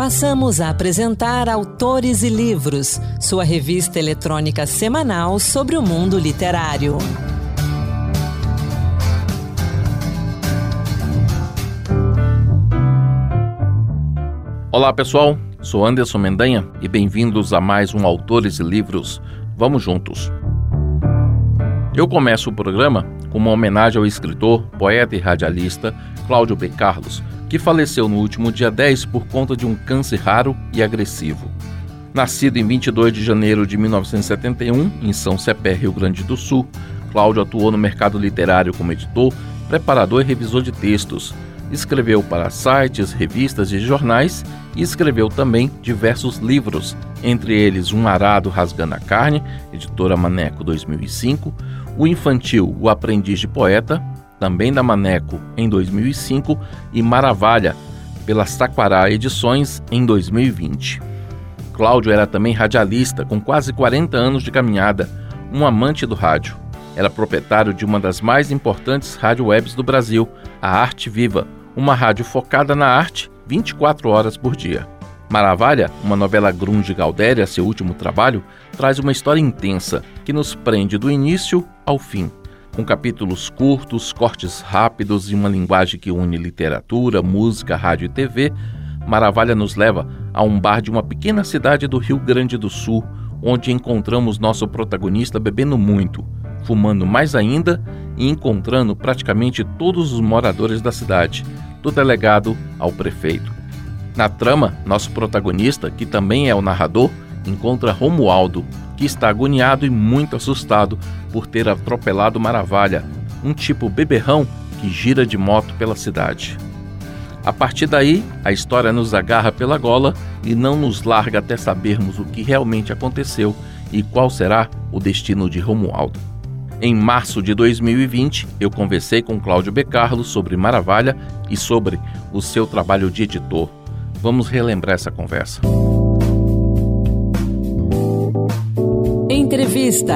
Passamos a apresentar Autores e Livros, sua revista eletrônica semanal sobre o mundo literário. Olá pessoal, sou Anderson Mendanha e bem-vindos a mais um Autores e Livros. Vamos juntos. Eu começo o programa com uma homenagem ao escritor, poeta e radialista Cláudio B. Carlos, que faleceu no último dia 10 por conta de um câncer raro e agressivo. Nascido em 22 de janeiro de 1971, em São Cepé, Rio Grande do Sul, Cláudio atuou no mercado literário como editor, preparador e revisor de textos. Escreveu para sites, revistas e jornais e escreveu também diversos livros, entre eles Um Arado Rasgando a Carne, editora Maneco 2005, o infantil O Aprendiz de Poeta, também da Maneco em 2005, e Maravalha, pela Saquará Edições em 2020. Cláudio era também radialista, com quase 40 anos de caminhada, um amante do rádio. Era proprietário de uma das mais importantes rádio webs do Brasil, a Arte Viva, uma rádio focada na arte 24 horas por dia. Maravalha, uma novela grunge Galdéria, seu último trabalho, traz uma história intensa que nos prende do início ao fim, com capítulos curtos, cortes rápidos e uma linguagem que une literatura, música, rádio e TV. Maravalha nos leva a um bar de uma pequena cidade do Rio Grande do Sul, onde encontramos nosso protagonista bebendo muito, fumando mais ainda e encontrando praticamente todos os moradores da cidade, do delegado ao prefeito. Na trama, nosso protagonista, que também é o narrador, encontra Romualdo, que está agoniado e muito assustado por ter atropelado Maravalha, um tipo beberrão que gira de moto pela cidade. A partir daí, a história nos agarra pela gola e não nos larga até sabermos o que realmente aconteceu e qual será o destino de Romualdo. Em março de 2020, eu conversei com Cláudio B. Carlos sobre Maravalha e sobre o seu trabalho de editor. Vamos relembrar essa conversa. Entrevista.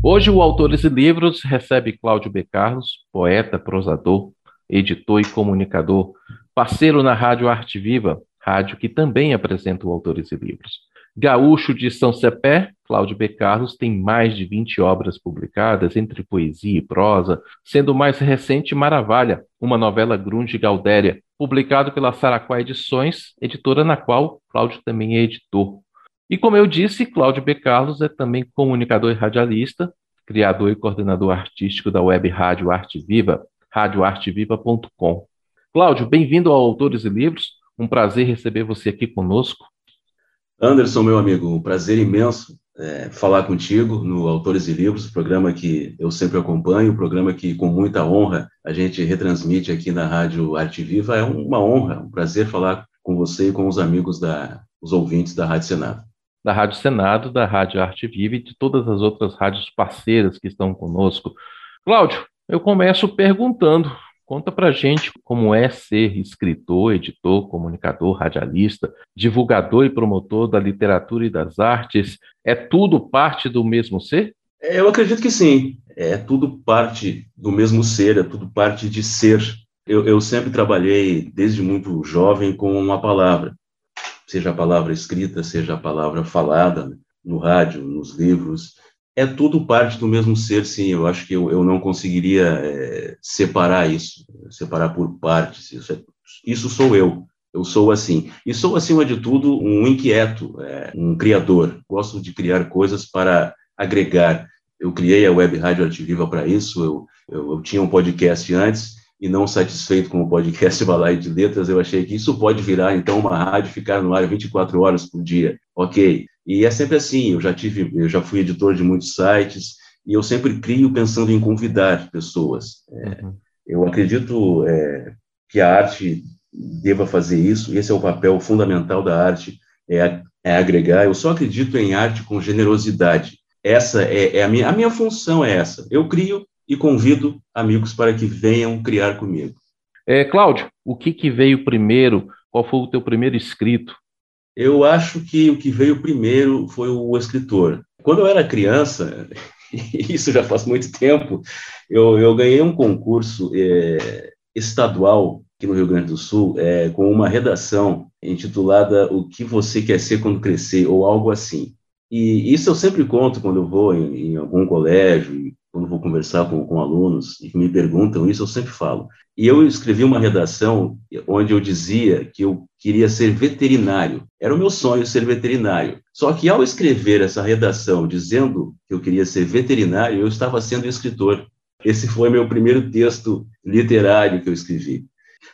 Hoje o Autores e Livros recebe Cláudio B. Carlos, poeta, prosador, editor e comunicador, parceiro na Rádio Arte Viva, rádio que também apresenta o Autores e Livros. Gaúcho de São Cepé, Cláudio B. Carlos tem mais de 20 obras publicadas, entre poesia e prosa, sendo o mais recente Maravalha, uma novela grunge Galdéria, publicado pela Saraquá Edições, editora na qual Cláudio também é editor. E como eu disse, Cláudio B. Carlos é também comunicador e radialista, criador e coordenador artístico da web Rádio Arte Viva, radioarteviva.com. Cláudio, bem-vindo ao Autores e Livros, um prazer receber você aqui conosco. Anderson, meu amigo, um prazer imenso é, falar contigo no Autores e Livros, programa que eu sempre acompanho, programa que com muita honra a gente retransmite aqui na Rádio Arte Viva. É uma honra, um prazer falar com você e com os amigos da, os ouvintes da Rádio Senado. Da Rádio Senado, da Rádio Arte Viva e de todas as outras rádios parceiras que estão conosco. Cláudio, eu começo perguntando Conta pra gente como é ser escritor, editor, comunicador, radialista, divulgador e promotor da literatura e das artes. É tudo parte do mesmo ser? É, eu acredito que sim. É tudo parte do mesmo ser, é tudo parte de ser. Eu, eu sempre trabalhei, desde muito jovem, com uma palavra, seja a palavra escrita, seja a palavra falada, né, no rádio, nos livros é tudo parte do mesmo ser, sim. Eu acho que eu, eu não conseguiria é, separar isso, separar por partes. Isso, é, isso sou eu. Eu sou assim. E sou, acima de tudo, um inquieto, é, um criador. Gosto de criar coisas para agregar. Eu criei a Web Rádio Arte Viva para isso. Eu, eu, eu, tinha um podcast antes e não satisfeito com o podcast Balai de Letras, eu achei que isso pode virar, então, uma rádio ficar no ar 24 horas por dia. Ok, e é sempre assim, eu já tive, eu já fui editor de muitos sites e eu sempre crio pensando em convidar pessoas. É, uhum. Eu acredito é, que a arte deva fazer isso, esse é o papel fundamental da arte, é, é agregar. Eu só acredito em arte com generosidade. Essa é, é a, minha, a minha função é essa. Eu crio e convido amigos para que venham criar comigo. É, Cláudio, o que, que veio primeiro? Qual foi o teu primeiro escrito? Eu acho que o que veio primeiro foi o escritor. Quando eu era criança, isso já faz muito tempo, eu, eu ganhei um concurso é, estadual aqui no Rio Grande do Sul, é, com uma redação intitulada O que você quer ser quando crescer, ou algo assim. E isso eu sempre conto quando eu vou em, em algum colégio, vou conversar com, com alunos e me perguntam isso, eu sempre falo. E eu escrevi uma redação onde eu dizia que eu queria ser veterinário. Era o meu sonho ser veterinário. Só que ao escrever essa redação dizendo que eu queria ser veterinário, eu estava sendo escritor. Esse foi meu primeiro texto literário que eu escrevi.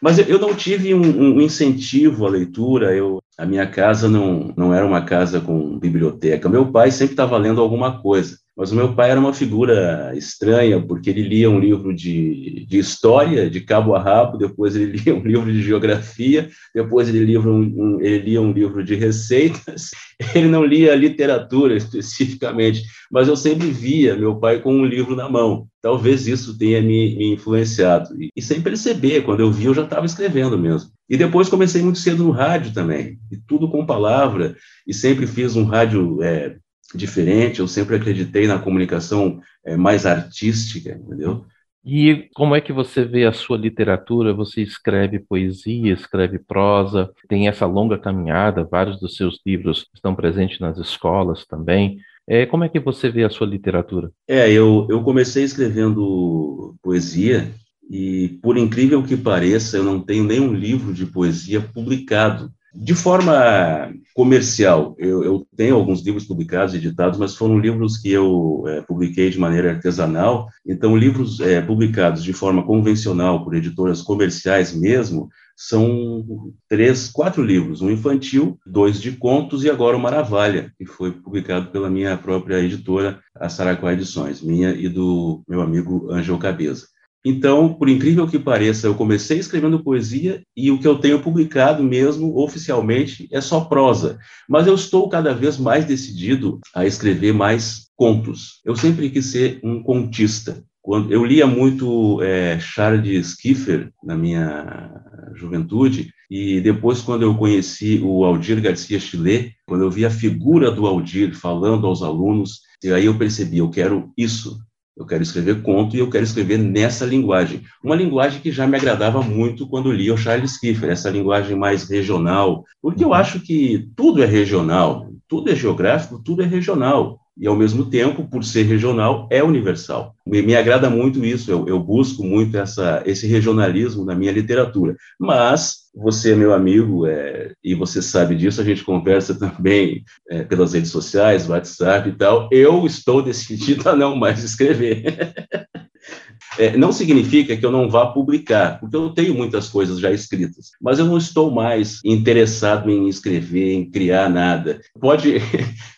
Mas eu não tive um, um incentivo à leitura, eu, a minha casa não, não era uma casa com biblioteca. Meu pai sempre estava lendo alguma coisa. Mas o meu pai era uma figura estranha, porque ele lia um livro de, de história, de cabo a rabo, depois ele lia um livro de geografia, depois ele lia um, um, ele lia um livro de receitas, ele não lia literatura especificamente, mas eu sempre via meu pai com um livro na mão. Talvez isso tenha me, me influenciado. E, e, sem perceber, quando eu vi, eu já estava escrevendo mesmo. E depois comecei muito cedo no rádio também, e tudo com palavra, e sempre fiz um rádio é, diferente, eu sempre acreditei na comunicação é, mais artística, entendeu? E como é que você vê a sua literatura? Você escreve poesia, escreve prosa, tem essa longa caminhada, vários dos seus livros estão presentes nas escolas também. É, como é que você vê a sua literatura? É, eu, eu comecei escrevendo poesia e, por incrível que pareça, eu não tenho nenhum livro de poesia publicado. De forma comercial, eu, eu, tenho alguns livros publicados, editados, mas foram livros que eu é, publiquei de maneira artesanal. Então, livros é, publicados de forma convencional por editoras comerciais mesmo, são três, quatro livros, um infantil, dois de contos e agora o Maravalha, que foi publicado pela minha própria editora, a Saracuá Edições, minha e do meu amigo Ângelo Cabeza. Então, por incrível que pareça, eu comecei escrevendo poesia e o que eu tenho publicado mesmo oficialmente é só prosa. Mas eu estou cada vez mais decidido a escrever mais contos. Eu sempre quis ser um contista. Quando eu lia muito é, Charles Kiefer na minha juventude e depois quando eu conheci o Aldir Garcia Chile, quando eu vi a figura do Aldir falando aos alunos, e aí eu percebi, eu quero isso eu quero escrever conto e eu quero escrever nessa linguagem. Uma linguagem que já me agradava muito quando lia o Charles Kiefer, essa linguagem mais regional, porque eu uhum. acho que tudo é regional, tudo é geográfico, tudo é regional e, ao mesmo tempo, por ser regional, é universal. Me, me agrada muito isso, eu, eu, busco muito essa, esse regionalismo na minha literatura. Mas, você é meu amigo, é, e você sabe disso, a gente conversa também é, pelas redes sociais, WhatsApp e tal, eu estou decidido a não mais escrever. É, não significa que eu não vá publicar, porque eu tenho muitas coisas já escritas, mas eu não estou mais interessado em escrever, em criar nada. Pode.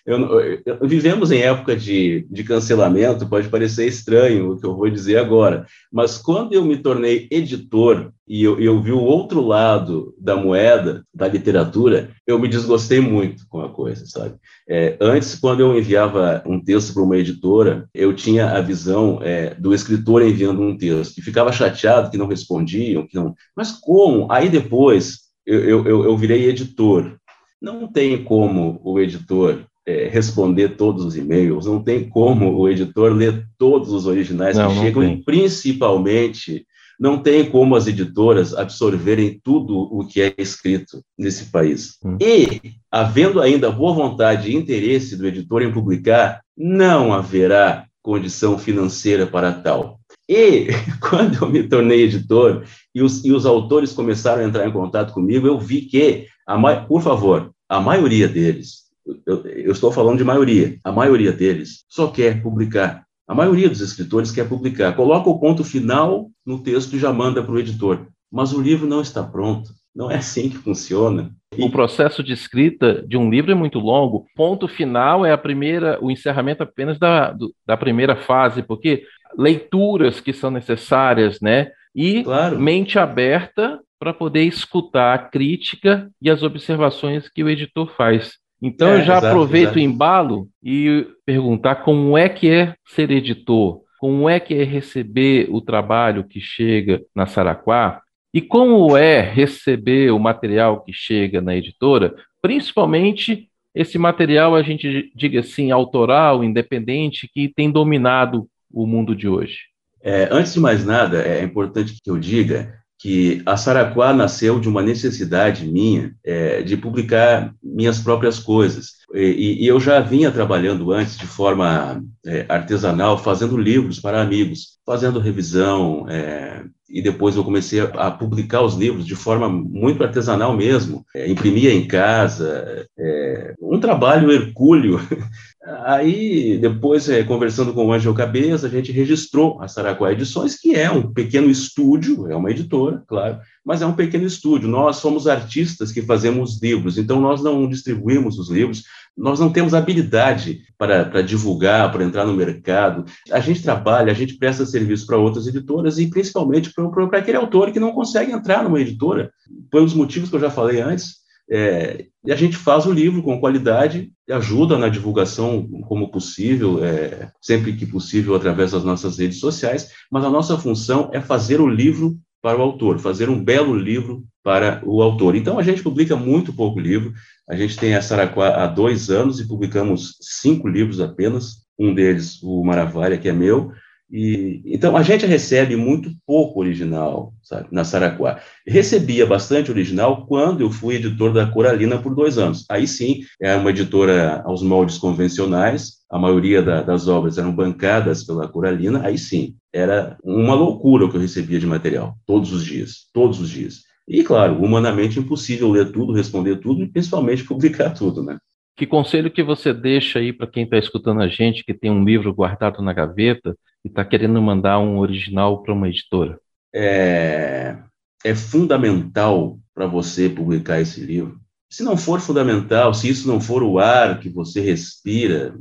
Eu, eu, vivemos em época de, de cancelamento, pode parecer estranho o que eu vou dizer agora, mas quando eu me tornei editor e eu, eu, vi o outro lado da moeda da literatura, eu me desgostei muito com a coisa, sabe? É, antes, quando eu enviava um texto para uma editora, eu tinha a visão é, do escritor enviando um texto, e ficava chateado que não respondiam, que não... Mas como? Aí depois eu, eu, eu virei editor. Não tem como o editor é, responder todos os e-mails, não tem como o editor ler todos os originais não, que chegam, principalmente não tem como as editoras absorverem tudo o que é escrito nesse país. Hum. E, havendo ainda boa vontade e interesse do editor em publicar, não haverá condição financeira para tal. E, quando eu me tornei editor e os, e os autores começaram a entrar em contato comigo, eu vi que, a, por favor, a maioria deles, eu, eu estou falando de maioria, a maioria deles só quer publicar a maioria dos escritores quer publicar, coloca o ponto final no texto e já manda para o editor. Mas o livro não está pronto. Não é assim que funciona. O processo de escrita de um livro é muito longo. Ponto final é a primeira, o encerramento apenas da, do, da primeira fase, porque leituras que são necessárias, né? E claro. mente aberta para poder escutar a crítica e as observações que o editor faz. Então é, eu já exato, aproveito exato. o embalo e perguntar como é que é ser editor, como é que é receber o trabalho que chega na Saraquá e como é receber o material que chega na editora, principalmente esse material, a gente diga assim, autoral, independente, que tem dominado o mundo de hoje. É, antes de mais nada, é importante que eu diga que a Saraquá nasceu de uma necessidade minha é, de publicar minhas próprias coisas. E, e, eu já vinha trabalhando antes de forma é, artesanal, fazendo livros para amigos, fazendo revisão, é, e depois eu comecei a, publicar os livros de forma muito artesanal mesmo, é, imprimia em casa, é, um trabalho hercúleo Aí, depois, é, conversando com o Ângelo Cabeça, a gente registrou a Saracuá Edições, que é um pequeno estúdio, é uma editora, claro, mas é um pequeno estúdio. Nós somos artistas que fazemos livros, então nós não distribuímos os livros, nós não temos habilidade para, para divulgar, para entrar no mercado. A gente trabalha, a gente presta serviço para outras editoras e principalmente para, para aquele autor que não consegue entrar numa editora, pelos motivos que eu já falei antes é, e a gente faz o livro com qualidade e ajuda na divulgação como possível, é, sempre que possível, através das nossas redes sociais, mas a nossa função é fazer o livro para o autor, fazer um belo livro para o autor. Então, a gente publica muito pouco livro, a gente tem a Saraquá há dois anos e publicamos cinco livros apenas, um deles, o Maravilha, que é meu, e, então, a gente recebe muito pouco original, sabe, na Saraquá. Recebia bastante original quando eu fui editor da Coralina por dois anos. Aí sim, é uma editora aos moldes convencionais, a maioria da, das obras eram bancadas pela Coralina, aí sim, era uma loucura o que eu recebia de material, todos os dias, todos os dias. E, claro, humanamente impossível ler tudo, responder tudo e principalmente publicar tudo, né? Que conselho que você deixa aí para quem está escutando a gente, que tem um livro guardado na gaveta e está querendo mandar um original para uma editora? É, é fundamental para você publicar esse livro. Se não for fundamental, se isso não for o ar que você respira,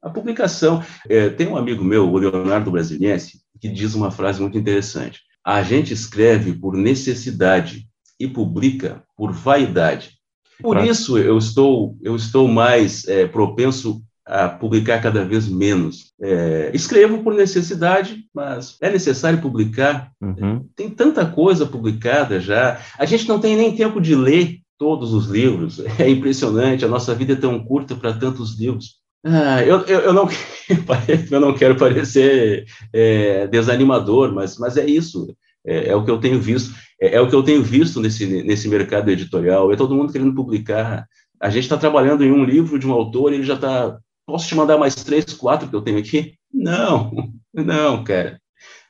a publicação. É, tem um amigo meu, o Leonardo Brasiliense, que diz uma frase muito interessante. A gente escreve por necessidade e publica por vaidade. Por isso eu estou, eu estou mais é, propenso a publicar cada vez menos. É, escrevo por necessidade, mas é necessário publicar. Uhum. Tem tanta coisa publicada já. A gente não tem nem tempo de ler todos os livros. É impressionante. A nossa vida é tão curta para tantos livros. Ah, eu, eu, eu, não, eu não quero parecer é, desanimador, mas, mas é isso. É, é, o que eu tenho visto. É, é, o que eu tenho visto nesse, nesse mercado editorial. É todo mundo querendo publicar. A gente está trabalhando em um livro de um autor e ele já está. Posso te mandar mais três, quatro que eu tenho aqui? Não, não, cara.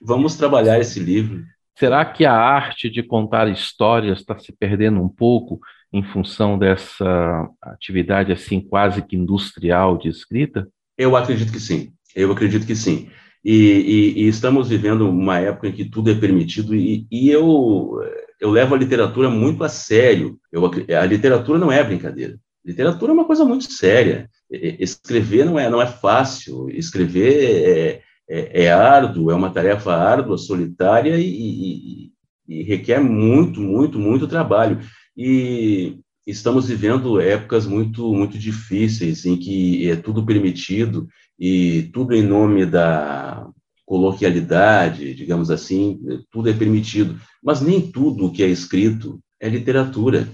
Vamos trabalhar esse livro. Será que a arte de contar histórias está se perdendo um pouco em função dessa atividade assim quase que industrial de escrita? Eu acredito que sim. Eu acredito que sim. E, e, e, estamos vivendo uma época em que tudo é permitido e, e, eu, eu levo a literatura muito a sério. Eu, a literatura não é brincadeira. Literatura é uma coisa muito séria. Escrever não é, não é fácil. Escrever é, é, é árduo, é uma tarefa árdua, solitária e, e requer muito, muito, muito trabalho. E estamos vivendo épocas muito, muito difíceis em que é tudo permitido e tudo em nome da coloquialidade, digamos assim, tudo é permitido. Mas nem tudo o que é escrito é literatura.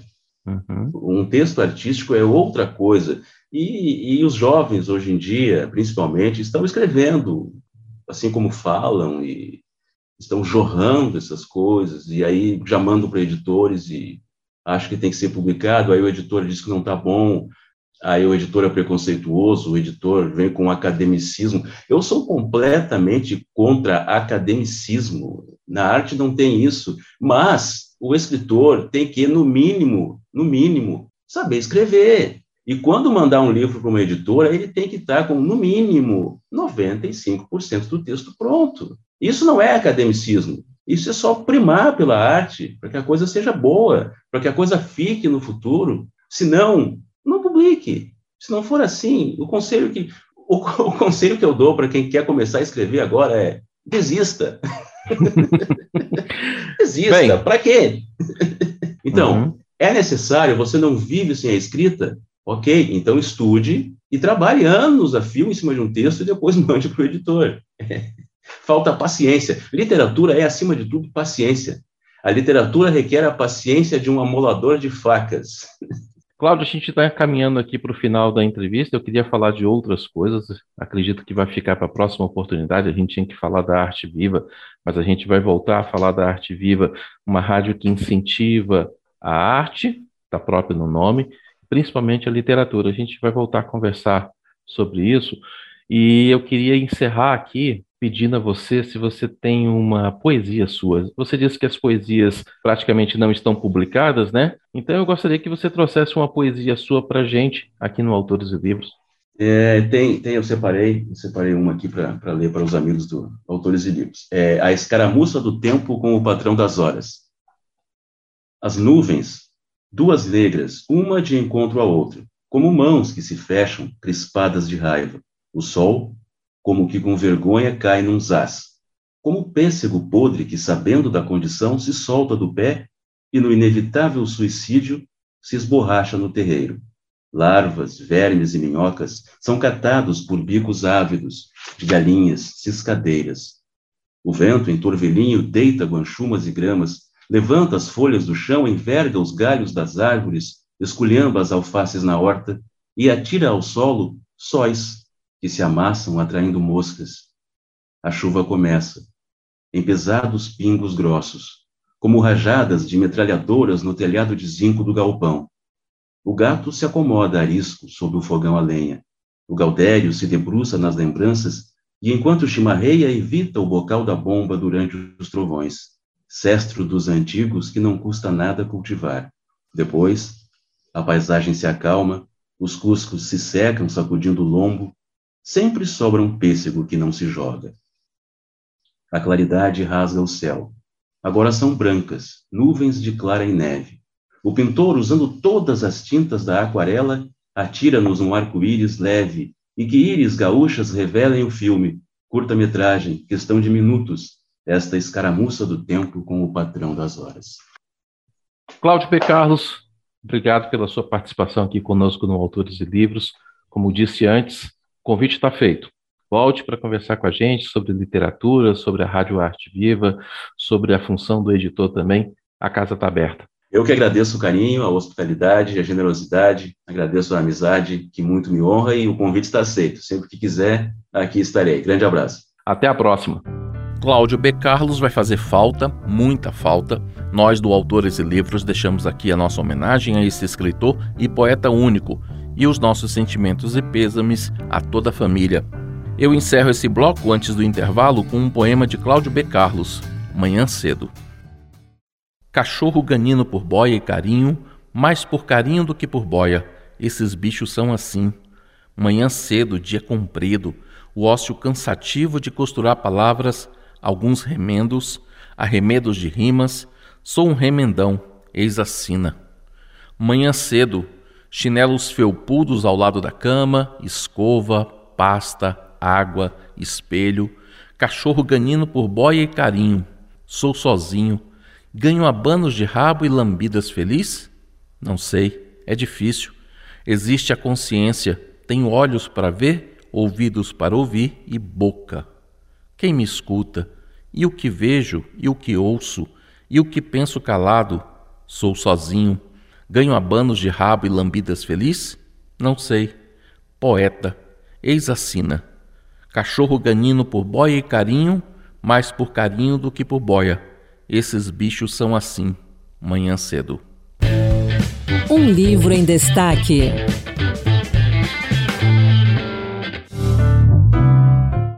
Uhum. Um texto artístico é outra coisa. E, e, os jovens, hoje em dia, principalmente, estão escrevendo, assim como falam, e estão jorrando essas coisas, e aí já mandam para editores e acho que tem que ser publicado, aí o editor diz que não está bom, aí o editor é preconceituoso, o editor vem com academicismo. Eu sou completamente contra academicismo. Na arte não tem isso, mas o escritor tem que, no mínimo, no mínimo, saber escrever. E quando mandar um livro para uma editora, ele tem que estar com, no mínimo, 95% do texto pronto. Isso não é academicismo. Isso é só primar pela arte, para que a coisa seja boa, para que a coisa fique no futuro. Senão, não publique. Se não for assim, o conselho que o, o conselho que eu dou para quem quer começar a escrever agora é desista. desista. Para quê? então, uhum. é necessário, você não vive sem a escrita? Ok, então estude e trabalhe anos a fio em cima de um texto e depois mande para o editor. Falta paciência. Literatura é, acima de tudo, paciência. A literatura requer a paciência de um amolador de facas. Cláudio, a gente está caminhando aqui para o final da entrevista. Eu queria falar de outras coisas. Acredito que vai ficar para a próxima oportunidade. A gente tinha que falar da arte viva, mas a gente vai voltar a falar da arte viva, uma rádio que incentiva a arte, está próprio no nome, principalmente a literatura. A gente vai voltar a conversar sobre isso. E eu queria encerrar aqui pedindo a você se você tem uma poesia sua. Você disse que as poesias praticamente não estão publicadas, né? Então eu gostaria que você trouxesse uma poesia sua para gente aqui no Autores e Livros. É, tem, tem, eu separei, eu separei uma aqui para ler para os amigos do Autores e Livros. É A Escaramuça do Tempo com o Patrão das Horas. As nuvens, duas negras, uma de encontro à outra, como mãos que se fecham, crispadas de raiva. O sol, como que com vergonha cai num zaz, como pêssego podre que, sabendo da condição, se solta do pé e, no inevitável suicídio, se esborracha no terreiro. Larvas, vermes e minhocas são catados por bicos ávidos de galinhas, ciscadeiras. O vento, em torvelinho, deita guanchumas e gramas, levanta as folhas do chão, enverga os galhos das árvores, esculhamba as alfaces na horta e atira ao solo sóis que se amassam atraindo moscas. A chuva começa, em pesados pingos grossos, como rajadas de metralhadoras no telhado de zinco do galpão. O gato se acomoda arisco sob o fogão a lenha. O gaudério se debruça nas lembranças e, enquanto chimarreia, evita o bocal da bomba durante os trovões. Cestro dos antigos que não custa nada cultivar. Depois, a paisagem se acalma, os cuscos se secam sacudindo o lombo, Sempre sobra um pêssego que não se joga. A claridade rasga o céu. Agora são brancas, nuvens de clara e neve. O pintor, usando todas as tintas da aquarela, atira-nos um arco-íris leve e que íris gaúchas revelem o filme, curta-metragem, questão de minutos, esta escaramuça do tempo com o patrão das horas. Cláudio P. Carlos, obrigado pela sua participação aqui conosco no Autores e Livros. Como disse antes, o convite está feito. Volte para conversar com a gente sobre literatura, sobre a Rádio Arte Viva, sobre a função do editor também. A casa está aberta. Eu que agradeço o carinho, a hospitalidade, a generosidade, agradeço a amizade que muito me honra e o convite está aceito. Sempre que quiser, aqui estarei. Grande abraço. Até a próxima. Cláudio B. Carlos vai fazer falta, muita falta. Nós, do Autores e Livros, deixamos aqui a nossa homenagem a esse escritor e poeta único e os nossos sentimentos e pêsames a toda a família. Eu encerro esse bloco antes do intervalo com um poema de Cláudio B. Carlos, Manhã Cedo. Cachorro ganino por boia e carinho, mais por carinho do que por boia. Esses bichos são assim. Manhã cedo, dia comprido, o ócio cansativo de costurar palavras, alguns remendos, arremedos de rimas. Sou um remendão, eis a sina. Manhã cedo, chinelos felpudos ao lado da cama, escova, pasta, água, espelho, cachorro ganhando por boia e carinho. Sou sozinho. Ganho abanos de rabo e lambidas feliz? Não sei, é difícil. Existe a consciência, tenho olhos para ver, ouvidos para ouvir e boca. Quem me escuta? E o que vejo, e o que ouço, e o que penso calado? Sou sozinho Ganho abanos de rabo e lambidas feliz? Não sei. Poeta, eis a sina. Cachorro ganino por boia e carinho, mais por carinho do que por boia. Esses bichos são assim, manhã cedo. Um livro em destaque.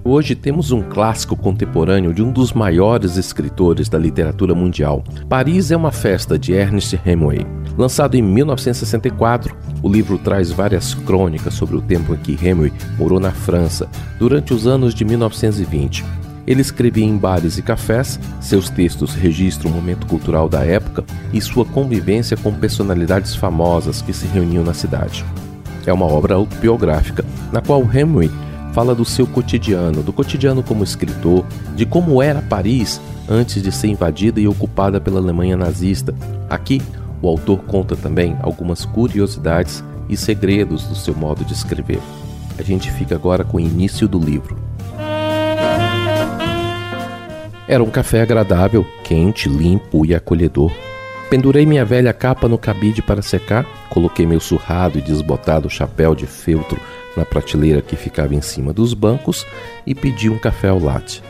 Hoje temos um clássico contemporâneo de um dos maiores escritores da literatura mundial. Paris é uma festa de Ernest Hemingway. Lançado em 1964, o livro traz várias crônicas sobre o tempo em que Hemingway morou na França durante os anos de 1920. Ele escrevia em bares e cafés, seus textos registram o momento cultural da época e sua convivência com personalidades famosas que se reuniam na cidade. É uma obra autobiográfica, na qual Hemingway fala do seu cotidiano, do cotidiano como escritor, de como era Paris antes de ser invadida e ocupada pela Alemanha nazista. Aqui, o autor conta também algumas curiosidades e segredos do seu modo de escrever. A gente fica agora com o início do livro. Era um café agradável, quente, limpo e acolhedor. Pendurei minha velha capa no cabide para secar, coloquei meu surrado e desbotado chapéu de feltro na prateleira que ficava em cima dos bancos e pedi um café ao latte.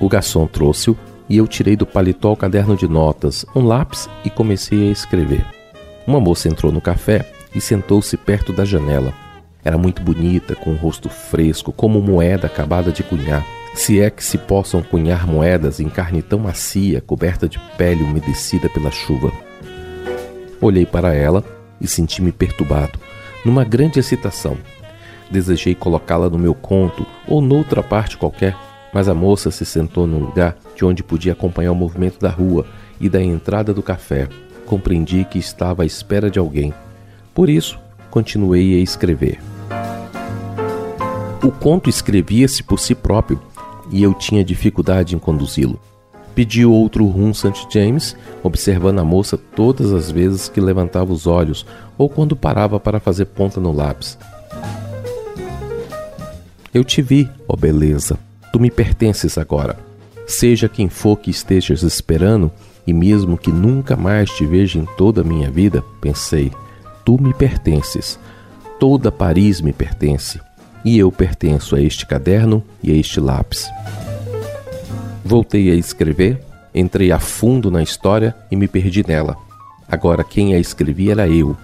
O garçom trouxe-o e eu tirei do paletó o caderno de notas, um lápis e comecei a escrever. Uma moça entrou no café e sentou-se perto da janela. Era muito bonita, com um rosto fresco, como moeda acabada de cunhar se é que se possam cunhar moedas em carne tão macia, coberta de pele umedecida pela chuva. Olhei para ela e senti-me perturbado, numa grande excitação. Desejei colocá-la no meu conto ou noutra parte qualquer, mas a moça se sentou num lugar de onde podia acompanhar o movimento da rua e da entrada do café. Compreendi que estava à espera de alguém. Por isso, continuei a escrever. O conto escrevia-se por si próprio, e eu tinha dificuldade em conduzi-lo. Pedi outro rum St. James, observando a moça todas as vezes que levantava os olhos ou quando parava para fazer ponta no lápis. Eu te vi, ó beleza. Tu me pertences agora. Seja quem for que estejas esperando, e mesmo que nunca mais te veja em toda a minha vida, pensei, tu me pertences. Toda Paris me pertence e eu pertenço a este caderno e a este lápis. Voltei a escrever, entrei a fundo na história e me perdi nela. Agora quem a escrevia era eu.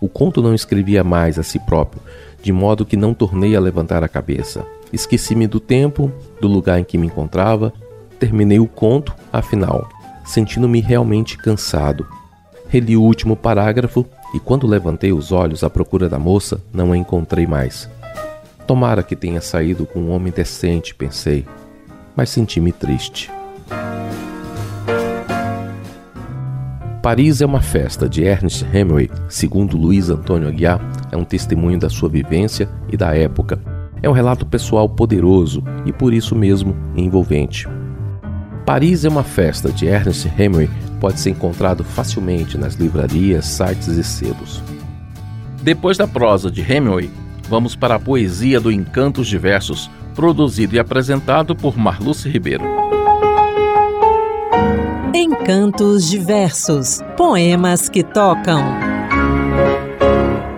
O conto não escrevia mais a si próprio, de modo que não tornei a levantar a cabeça. Esqueci-me do tempo, do lugar em que me encontrava, terminei o conto, afinal, sentindo-me realmente cansado. Reli o último parágrafo e, quando levantei os olhos à procura da moça, não a encontrei mais. Tomara que tenha saído com um homem decente, pensei, mas senti-me triste. Paris é uma festa de Ernest Hemingway, segundo Luiz Antônio Aguiar, é um testemunho da sua vivência e da época. É um relato pessoal poderoso e por isso mesmo envolvente. Paris é uma festa de Ernest Hemingway pode ser encontrado facilmente nas livrarias, sites e sebos. Depois da prosa de Hemingway, vamos para a poesia do Encantos Diversos, produzido e apresentado por Marluce Ribeiro. Encantos Diversos Poemas que tocam.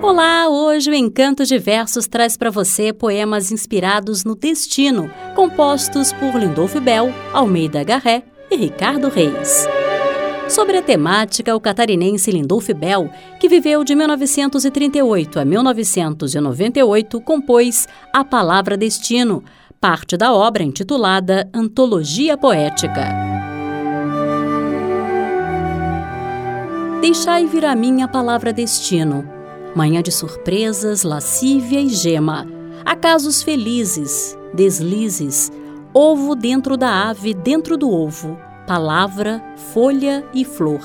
Olá, hoje o Encantos Diversos traz para você poemas inspirados no destino, compostos por Lindolfo Bell, Almeida Garré e Ricardo Reis. Sobre a temática, o catarinense Lindolfo Bell, que viveu de 1938 a 1998, compôs A Palavra Destino, parte da obra intitulada Antologia Poética. Deixai vir a mim a palavra destino, manhã de surpresas, lascívia e gema, acasos felizes, deslizes, ovo dentro da ave dentro do ovo, palavra, folha e flor.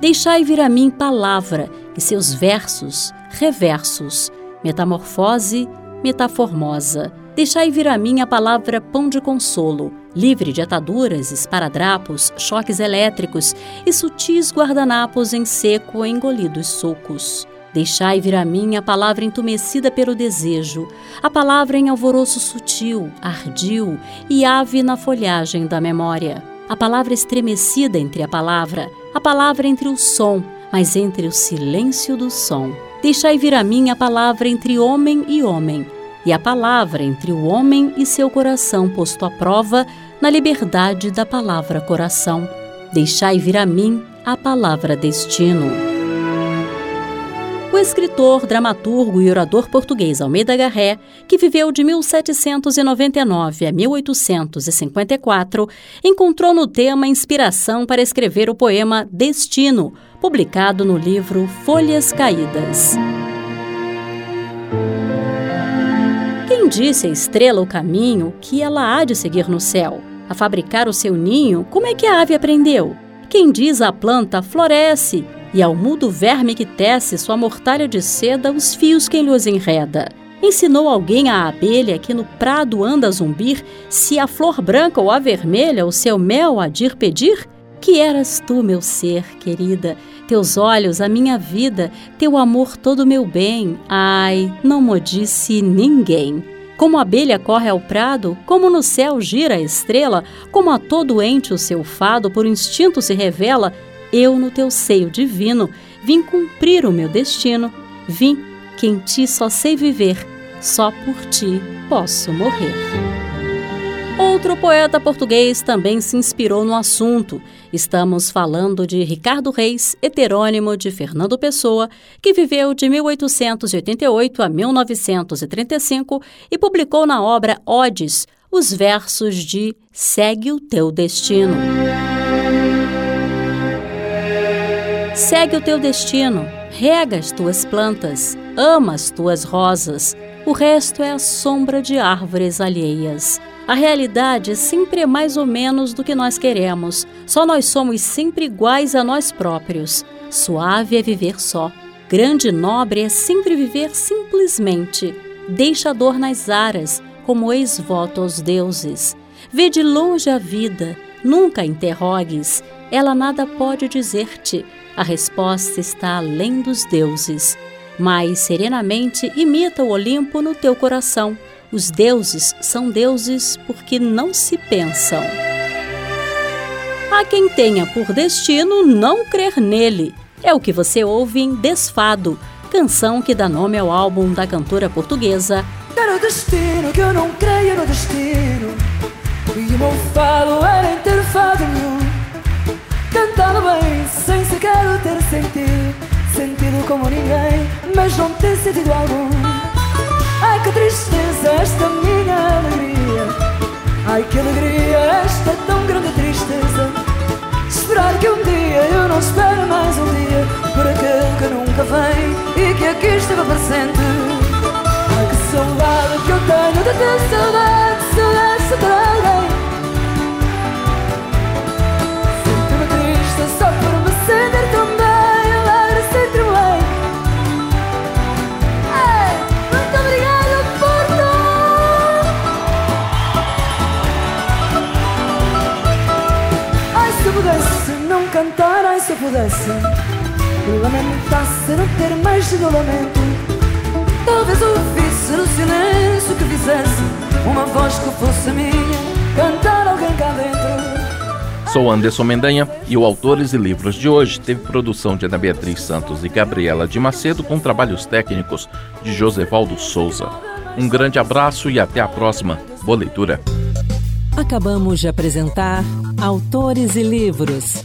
Deixai vir a mim palavra e seus versos, reversos, metamorfose, metaformosa. Deixai vir a mim a palavra pão de consolo, livre de ataduras, esparadrapos, choques elétricos e sutis guardanapos em seco engolidos sucos. Deixai vir a mim a palavra entumecida pelo desejo, a palavra em alvoroço sutil, ardil e ave na folhagem da memória a palavra estremecida entre a palavra, a palavra entre o som, mas entre o silêncio do som. Deixai vir a mim a palavra entre homem e homem, e a palavra entre o homem e seu coração posto à prova na liberdade da palavra coração. Deixai vir a mim a palavra destino. O escritor, dramaturgo e orador português Almeida Garré, que viveu de 1799 a 1854, encontrou no tema inspiração para escrever o poema Destino, publicado no livro Folhas Caídas. Quem disse a estrela o caminho que ela há de seguir no céu? A fabricar o seu ninho, como é que a ave aprendeu? Quem diz a planta floresce e ao mudo verme que tece sua mortalha de seda os fios quem lhes enreda. Ensinou alguém à abelha que no prado anda zumbir, se a flor branca ou a vermelha o seu mel há de ir pedir? Que eras tu, meu ser, querida, teus olhos, a minha vida, teu amor todo meu bem, ai, não mo disse ninguém. Como a abelha corre ao prado, como no céu gira a estrela, como a todo ente o seu fado por instinto se revela, Eu, no teu seio divino, vim cumprir o meu destino. Vim que em ti só sei viver, só por ti posso morrer. Outro poeta português também se inspirou no assunto. Estamos falando de Ricardo Reis, heterônimo de Fernando Pessoa, que viveu de 1888 a 1935 e publicou na obra Odes os versos de Segue o teu destino. Segue o teu destino, rega as tuas plantas, ama as tuas rosas, o resto é a sombra de árvores alheias. A realidade sempre é mais ou menos do que nós queremos. Só nós somos sempre iguais a nós próprios. Suave é viver só. Grande e nobre é sempre viver simplesmente. Deixa a dor nas aras, como ex-voto aos deuses. Vê de longe a vida, nunca interrogues. Ela nada pode dizer-te. A resposta está além dos deuses. Mas serenamente imita o Olimpo no teu coração os deuses são deuses porque não se pensam. Há quem tenha por destino não crer nele. É o que você ouve em Desfado, canção que dá nome ao álbum da cantora portuguesa. Era destino que eu não creia no destino. E o meu fado era ter fado nenhum. Cantava bem, sem sequer ter sentido. Sentido como ninguém, mas não ter sentido algum. Ai que tristeza esta minha alegria. Ai que alegria esta tão grande tristeza. Esperar que um dia eu não espere mais um dia Por aquele que nunca vem e que aqui esteve presente. Ai que saudade que eu tenho de ter saudade, saudade, saudade eu pudesse Lamentasse não ter mais de lamento Talvez ouvisse no silêncio que fizesse Uma voz que fosse minha Cantar alguém cá dentro Sou Anderson Mendanha e o Autores e Livros de hoje teve produção de Ana Beatriz Santos e Gabriela de Macedo com trabalhos técnicos de Josevaldo Souza. Um grande abraço e até a próxima. Boa leitura. Acabamos de apresentar Autores e Livros